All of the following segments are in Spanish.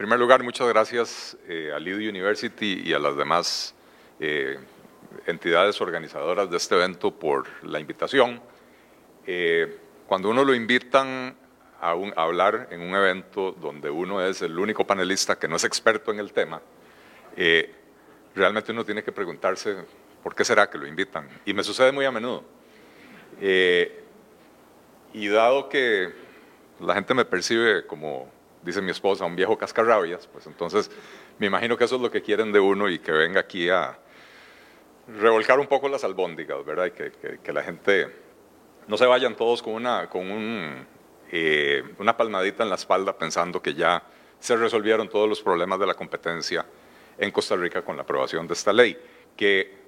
primer lugar, muchas gracias a Lidio University y a las demás entidades organizadoras de este evento por la invitación. cuando uno lo invitan a, a, hablar en un evento donde uno es el único panelista que no es experto en el tema, realmente uno tiene que preguntarse por qué será que lo invitan. Y me sucede muy a menudo. Eh, y dado que la gente me percibe como, dice mi esposa, un viejo cascarrabias, pues entonces me imagino que eso es lo que quieren de uno y que venga aquí a revolcar un poco las albóndigas, ¿verdad? Y que, la gente no se vayan todos con una, con eh, una palmadita en la espalda pensando que ya se resolvieron todos los problemas de la competencia en Costa Rica con la aprobación de esta ley, que,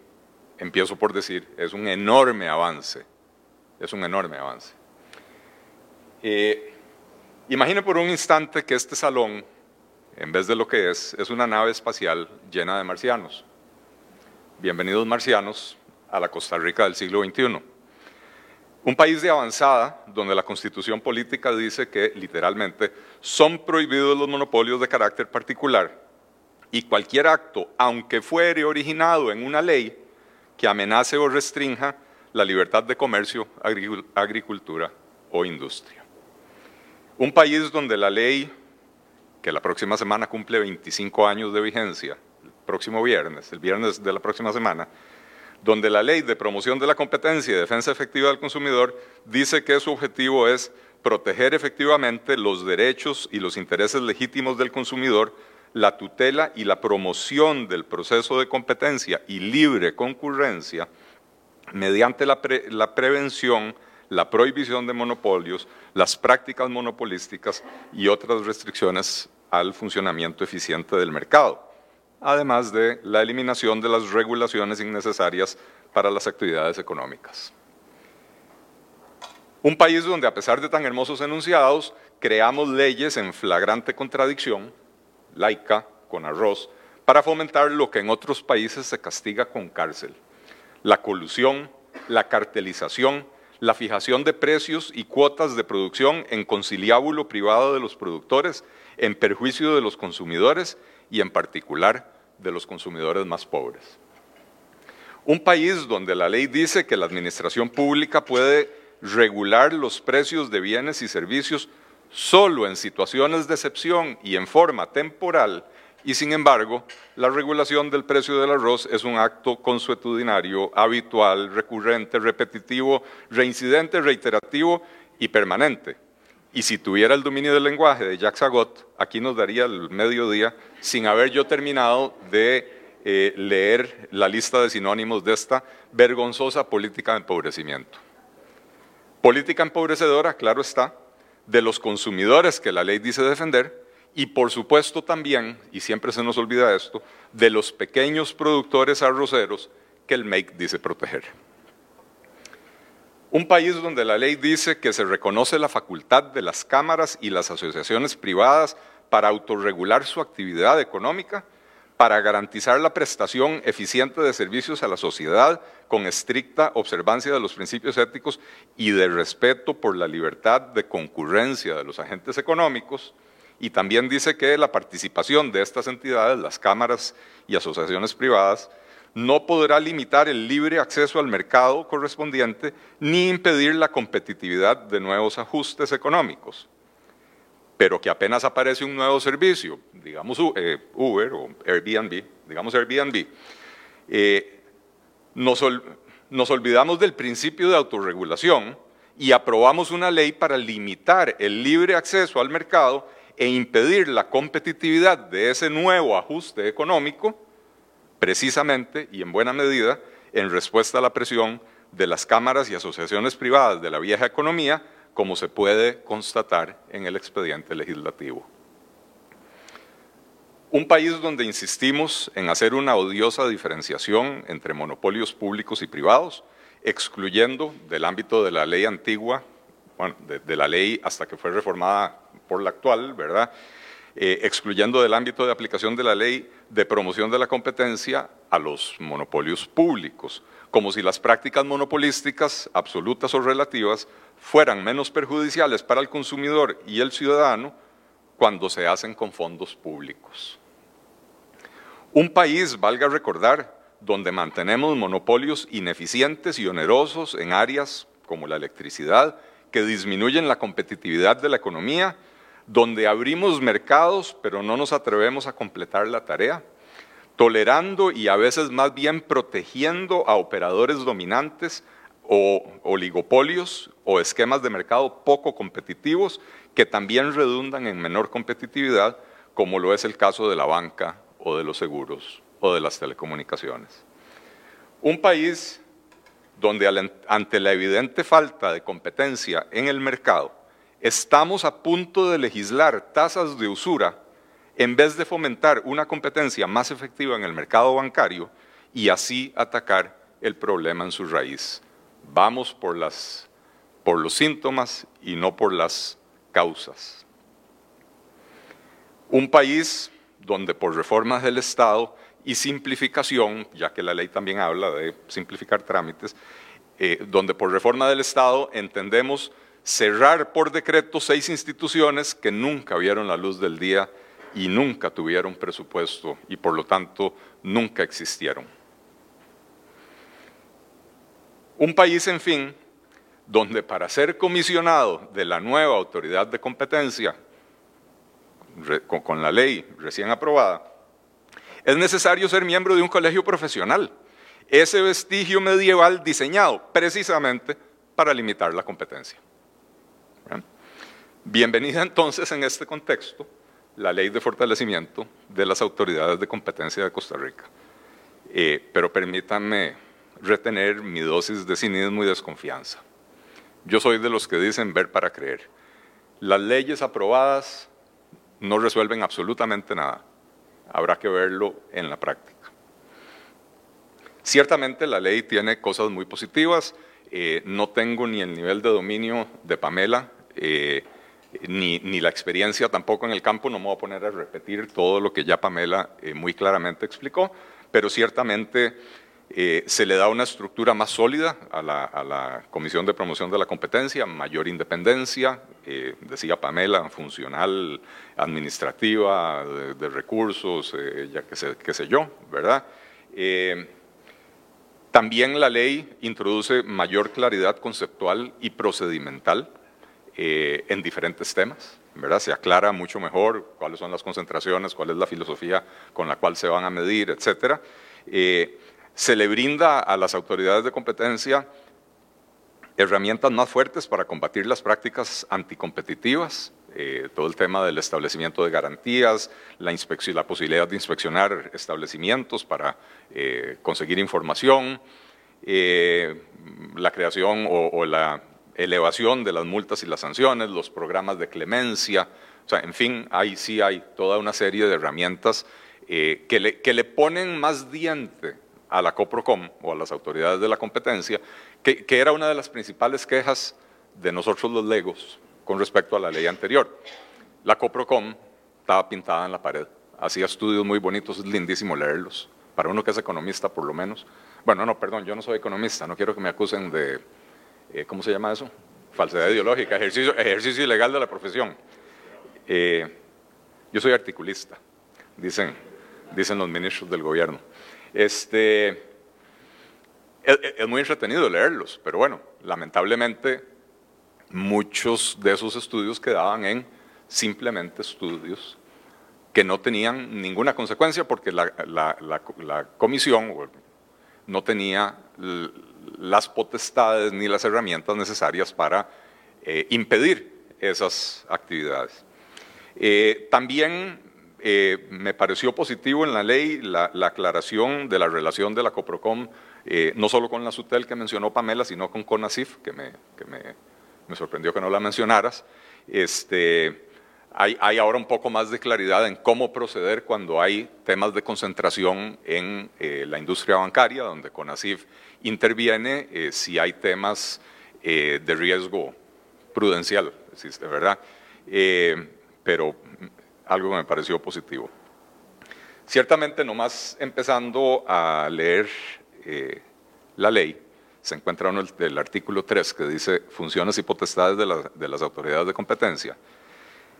empiezo por decir, es un enorme avance, es un enorme avance. Eh, imagine por un instante que este salón, en vez de lo que es, es una nave espacial llena de marcianos. Bienvenidos marcianos a la Costa Rica del siglo XXI. Un país de avanzada donde la constitución política dice que literalmente son prohibidos los monopolios de carácter particular y cualquier acto, aunque fuere originado en una ley que amenace o restrinja la libertad de comercio, agricultura o industria. Un país donde la ley, que la próxima semana cumple 25 años de vigencia, el próximo viernes, el viernes de la próxima semana, donde la ley de promoción de la competencia y defensa efectiva del consumidor dice que su objetivo es proteger efectivamente los derechos y los intereses legítimos del consumidor la tutela y la promoción del proceso de competencia y libre concurrencia mediante la, prevención, la prohibición de monopolios, las prácticas monopolísticas y otras restricciones al funcionamiento eficiente del mercado, además de la eliminación de las regulaciones innecesarias para las actividades económicas. Un país donde, a pesar de tan hermosos enunciados, creamos leyes en flagrante contradicción laica, con arroz, para fomentar lo que en otros países se castiga con cárcel. La colusión, la cartelización, la fijación de precios y cuotas de producción en conciliábulo privado de los productores, en perjuicio de los consumidores y en particular de los consumidores más pobres. Un país donde la ley dice que la administración pública puede regular los precios de bienes y servicios solo en situaciones de excepción y en forma temporal, y sin embargo, la regulación del precio del arroz es un acto consuetudinario, habitual, recurrente, repetitivo, reincidente, reiterativo y permanente. Y si tuviera el dominio del lenguaje de Jacques Agot, aquí nos daría el mediodía sin haber yo terminado de eh, leer la lista de sinónimos de esta vergonzosa política de empobrecimiento. Política empobrecedora, claro está, de los consumidores que la ley dice defender y por supuesto también, y siempre se nos olvida esto, de los pequeños productores arroceros que el MAKE dice proteger. Un país donde la ley dice que se reconoce la facultad de las cámaras y las asociaciones privadas para autorregular su actividad económica para garantizar la prestación eficiente de servicios a la sociedad con estricta observancia de los principios éticos y de respeto por la libertad de concurrencia de los agentes económicos. Y también dice que la participación de estas entidades, las cámaras y asociaciones privadas, no podrá limitar el libre acceso al mercado correspondiente ni impedir la competitividad de nuevos ajustes económicos. Pero que apenas aparece un nuevo servicio, digamos eh, Uber o Airbnb, digamos Airbnb, eh, nos, nos olvidamos del principio de autorregulación y aprobamos una ley para limitar el libre acceso al mercado e impedir la competitividad de ese nuevo ajuste económico, precisamente y en buena medida en respuesta a la presión de las cámaras y asociaciones privadas de la vieja economía como se puede constatar en el expediente legislativo. Un país donde insistimos en hacer una odiosa diferenciación entre monopolios públicos y privados, excluyendo del ámbito de la ley antigua, bueno, de, la ley hasta que fue reformada por la actual, ¿verdad? Eh, excluyendo del ámbito de aplicación de la ley de promoción de la competencia a los monopolios públicos, como si las prácticas monopolísticas, absolutas o relativas, fueran menos perjudiciales para el consumidor y el ciudadano cuando se hacen con fondos públicos. Un país, valga recordar, donde mantenemos monopolios ineficientes y onerosos en áreas como la electricidad, que disminuyen la competitividad de la economía, donde abrimos mercados pero no nos atrevemos a completar la tarea, tolerando y a veces más bien protegiendo a operadores dominantes o oligopolios o esquemas de mercado poco competitivos que también redundan en menor competitividad, como lo es el caso de la banca o de los seguros o de las telecomunicaciones. Un país donde ante la evidente falta de competencia en el mercado, estamos a punto de legislar tasas de usura en vez de fomentar una competencia más efectiva en el mercado bancario y así atacar el problema en su raíz. Vamos por, los síntomas y no por las causas. Un país donde por reformas del Estado y simplificación, ya que la ley también habla de simplificar trámites, eh, donde por reforma del Estado entendemos cerrar por decreto seis instituciones que nunca vieron la luz del día y nunca tuvieron presupuesto y por lo tanto nunca existieron. Un país, en fin, donde para ser comisionado de la nueva autoridad de competencia, con la ley recién aprobada, es necesario ser miembro de un colegio profesional, ese vestigio medieval diseñado precisamente para limitar la competencia. Bienvenida entonces en este contexto la ley de fortalecimiento de las autoridades de competencia de Costa Rica. Eh, pero permítanme retener mi dosis de cinismo y desconfianza. Yo soy de los que dicen ver para creer. Las leyes aprobadas no resuelven absolutamente nada. Habrá que verlo en la práctica. Ciertamente la ley tiene cosas muy positivas. Eh, no tengo ni el nivel de dominio de Pamela. Eh, ni, la experiencia tampoco en el campo, no me voy a poner a repetir todo lo que ya Pamela eh, muy claramente explicó, pero ciertamente eh, se le da una estructura más sólida a la, Comisión de Promoción de la Competencia, mayor independencia, eh, decía Pamela, funcional, administrativa, de, recursos, ya que sé, qué sé yo, ¿verdad? también la ley introduce mayor claridad conceptual y procedimental eh, en diferentes temas, ¿verdad? Se aclara mucho mejor cuáles son las concentraciones, cuál es la filosofía con la cual se van a medir, etcétera. Eh, se le brinda a las autoridades de competencia herramientas más fuertes para combatir las prácticas anticompetitivas, eh, todo el tema del establecimiento de garantías, la, la posibilidad de inspeccionar establecimientos para conseguir información, la creación o, la elevación de las multas y las sanciones, los programas de clemencia, o sea, en fin, ahí sí hay toda una serie de herramientas eh, que, le, ponen más diente a la COPROCOM o a las autoridades de la competencia, que, que, era una de las principales quejas de nosotros los legos con respecto a la ley anterior. La COPROCOM estaba pintada en la pared, hacía estudios muy bonitos, es lindísimo leerlos, para uno que es economista por lo menos. Bueno, no, perdón, yo no soy economista, no quiero que me acusen de eh, ¿cómo se llama eso? Falsedad ideológica, ejercicio, ejercicio ilegal de la profesión. Eh, yo soy articulista, dicen, dicen los ministros del gobierno. Este, es, muy entretenido leerlos, pero bueno, lamentablemente muchos de esos estudios quedaban en simplemente estudios que no tenían ninguna consecuencia porque la, la, comisión no tenía las potestades ni las herramientas necesarias para eh, impedir esas actividades. Eh, también eh, me pareció positivo en la ley la, aclaración de la relación de la COPROCOM, no solo con la SUTEL que mencionó Pamela, sino con CONACIF, que me, que me, me sorprendió que no la mencionaras. Este, hay, ahora un poco más de claridad en cómo proceder cuando hay temas de concentración en eh, la industria bancaria, donde CONACIF interviene eh, si hay temas eh, de riesgo prudencial, ¿verdad? pero algo que me pareció positivo. Ciertamente, nomás empezando a leer la ley, se encuentra uno el, artículo 3 que dice funciones y potestades de las autoridades de competencia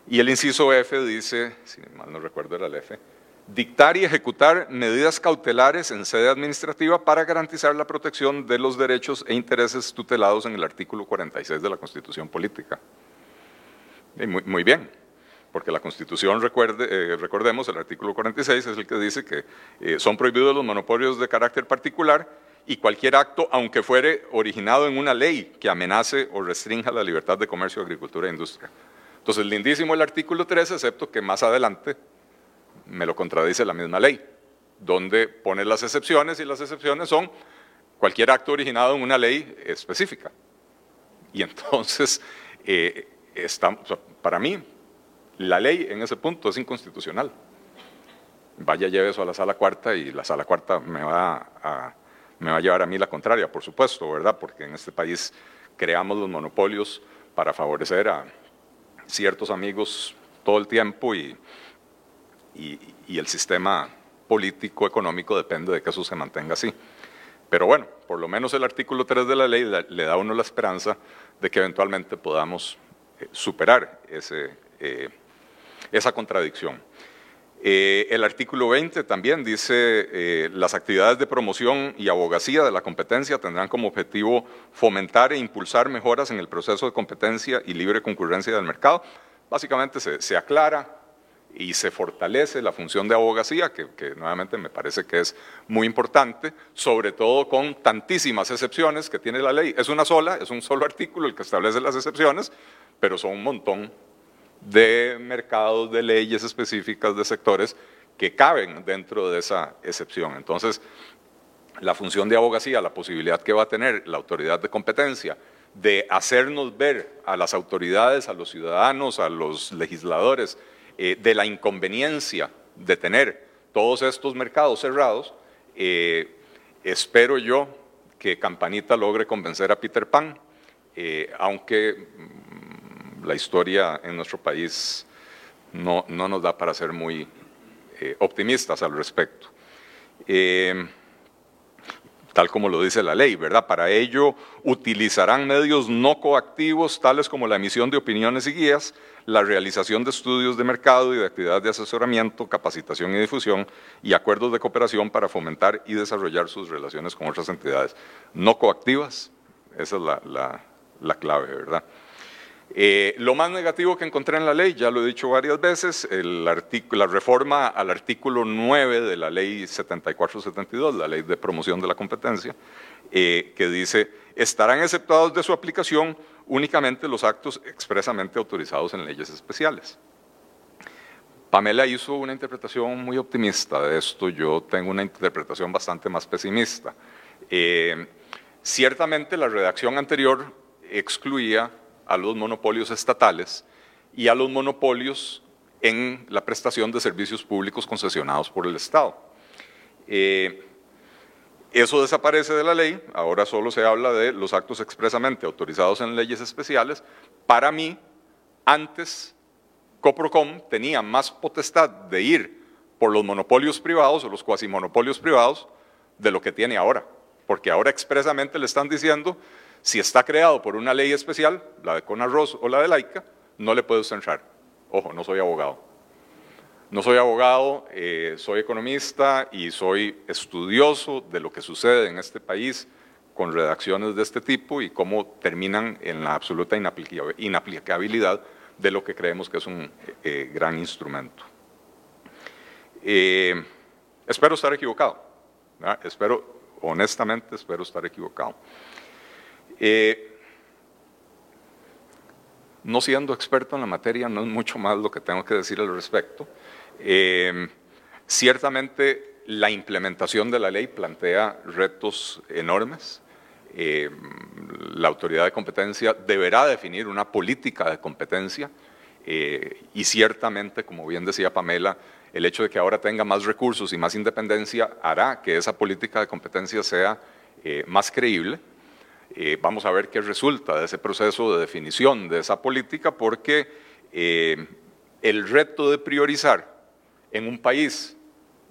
Y el inciso F dice, si mal no recuerdo era el F, dictar y ejecutar medidas cautelares en sede administrativa para garantizar la protección de los derechos e intereses tutelados en el artículo 46 de la Constitución Política. muy, bien, porque la Constitución, recuerde, eh, recordemos, el artículo 46 es el que dice que eh, son prohibidos los monopolios de carácter particular y cualquier acto, aunque fuere originado en una ley que amenace o restrinja la libertad de comercio, agricultura e industria. Entonces, lindísimo el artículo 3, excepto que más adelante me lo contradice la misma ley, donde pone las excepciones y las excepciones son cualquier acto originado en una ley específica. Y entonces, eh, para mí, la ley en ese punto es inconstitucional. Vaya, lleve eso a la sala cuarta y la sala cuarta me va a, me va a llevar a mí la contraria, por supuesto, ¿verdad? Porque en este país creamos los monopolios para favorecer a ciertos amigos todo el tiempo y, y, el sistema político económico depende de que eso se mantenga así. Pero bueno, por lo menos el artículo 3 de la ley le da a uno la esperanza de que eventualmente podamos eh, superar ese, eh, esa contradicción. Eh, el artículo 20 también dice, las actividades de promoción y abogacía de la competencia tendrán como objetivo fomentar e impulsar mejoras en el proceso de competencia y libre concurrencia del mercado. Básicamente se, se aclara y se fortalece la función de abogacía, que, nuevamente me parece que es muy importante, sobre todo con tantísimas excepciones que tiene la ley. Es una sola, es un solo artículo el que establece las excepciones, pero son un montón de mercados, de leyes específicas, de sectores que caben dentro de esa excepción. Entonces, la función de abogacía, la posibilidad que va a tener la autoridad de competencia de hacernos ver a las autoridades, a los ciudadanos, a los legisladores, eh, de la inconveniencia de tener todos estos mercados cerrados, eh, espero yo que Campanita logre convencer a Peter Pan, eh, aunque la historia en nuestro país no, no, nos da para ser muy optimistas al respecto tal como lo dice la ley, ¿verdad? Para ello utilizarán medios no coactivos tales como la emisión de opiniones y guías, la realización de estudios de mercado y de actividades de asesoramiento, capacitación y difusión y acuerdos de cooperación para fomentar y desarrollar sus relaciones con otras entidades no coactivas. Esa es la, clave, ¿verdad? Eh, lo más negativo que encontré en la ley, ya lo he dicho varias veces, la reforma al artículo 9 de la ley 7472, la ley de promoción de la competencia, eh, que dice, estarán exceptuados de su aplicación únicamente los actos expresamente autorizados en leyes especiales. Pamela hizo una interpretación muy optimista de esto, yo tengo una interpretación bastante más pesimista. Eh, ciertamente la redacción anterior excluía a los monopolios estatales y a los monopolios en la prestación de servicios públicos concesionados por el Estado. Eh, eso desaparece de la ley, ahora solo se habla de los actos expresamente autorizados en leyes especiales. Para mí, antes Coprocom tenía más potestad de ir por los monopolios privados o los cuasimonopolios privados de lo que tiene ahora, porque ahora expresamente le están diciendo, si está creado por una ley especial, la de Conarros o la de Laica, no le puede entrar. Ojo, no soy abogado. No soy abogado, eh, soy economista y soy estudioso de lo que sucede en este país con redacciones de este tipo y cómo terminan en la absoluta inaplicabilidad de lo que creemos que es un eh, gran instrumento. Eh, espero estar equivocado, espero, honestamente, espero estar equivocado. No siendo experto en la materia, no es mucho más lo que tengo que decir al respecto. Eh, ciertamente la implementación de la ley plantea retos enormes. Eh, la autoridad de competencia deberá definir una política de competencia eh, y ciertamente, como bien decía Pamela, el hecho de que ahora tenga más recursos y más independencia hará que esa política de competencia sea más creíble. Vamos a ver qué resulta de ese proceso de definición de esa política porque el reto de priorizar en un país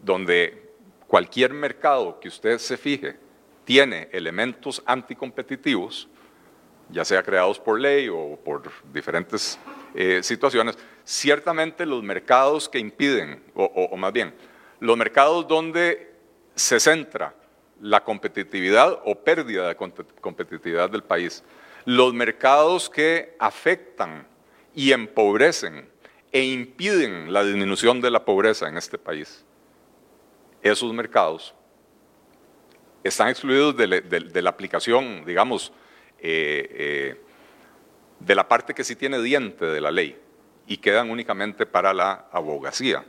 donde cualquier mercado que usted se fije tiene elementos anticompetitivos, ya sea creados por ley o por diferentes eh, situaciones, ciertamente los mercados que impiden, o, más bien, los mercados donde se centra la competitividad o pérdida de competitividad del país, los mercados que afectan y empobrecen e impiden la disminución de la pobreza en este país, esos mercados están excluidos de, la aplicación, digamos, eh, eh, de la parte que sí tiene diente de la ley y quedan únicamente para la abogacía.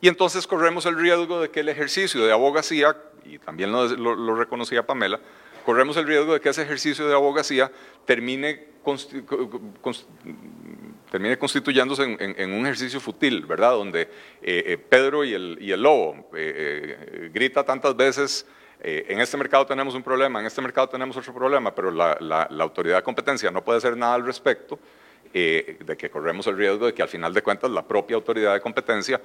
Y entonces corremos el riesgo de que el ejercicio de abogacía, y también lo, reconocía Pamela, corremos el riesgo de que ese ejercicio de abogacía termine, constituyéndose en, un ejercicio fútil, ¿verdad? Donde eh, Pedro y el, y el lobo grita tantas veces eh, en este mercado tenemos un problema, en este mercado tenemos otro problema, pero la, autoridad de competencia no puede hacer nada al respecto, eh, de que corremos el riesgo de que al final de cuentas la propia autoridad de competencia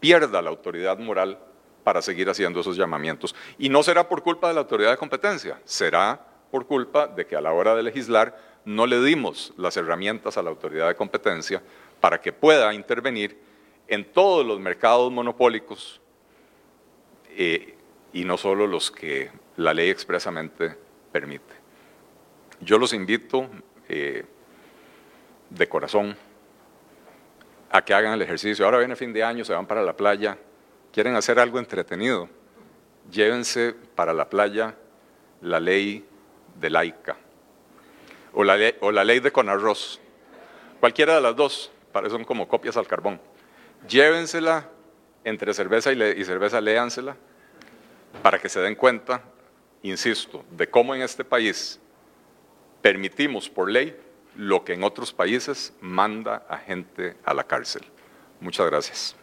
pierda la autoridad moral para seguir haciendo esos llamamientos. Y no será por culpa de la autoridad de competencia, será por culpa de que a la hora de legislar no le dimos las herramientas a la autoridad de competencia para que pueda intervenir en todos los mercados monopólicos eh, y no solo los que la ley expresamente permite. Yo los invito eh, de corazón a que hagan el ejercicio. Ahora viene fin de año, se van para la playa, quieren hacer algo entretenido. Llévense para la playa la ley de laica o la ley, de Conarroz. Cualquiera de las dos, parecen como copias al carbón. Llévensela entre cerveza y, y cerveza, léansela para que se den cuenta, insisto, de cómo en este país permitimos por ley lo que en otros países manda a gente a la cárcel. Muchas gracias.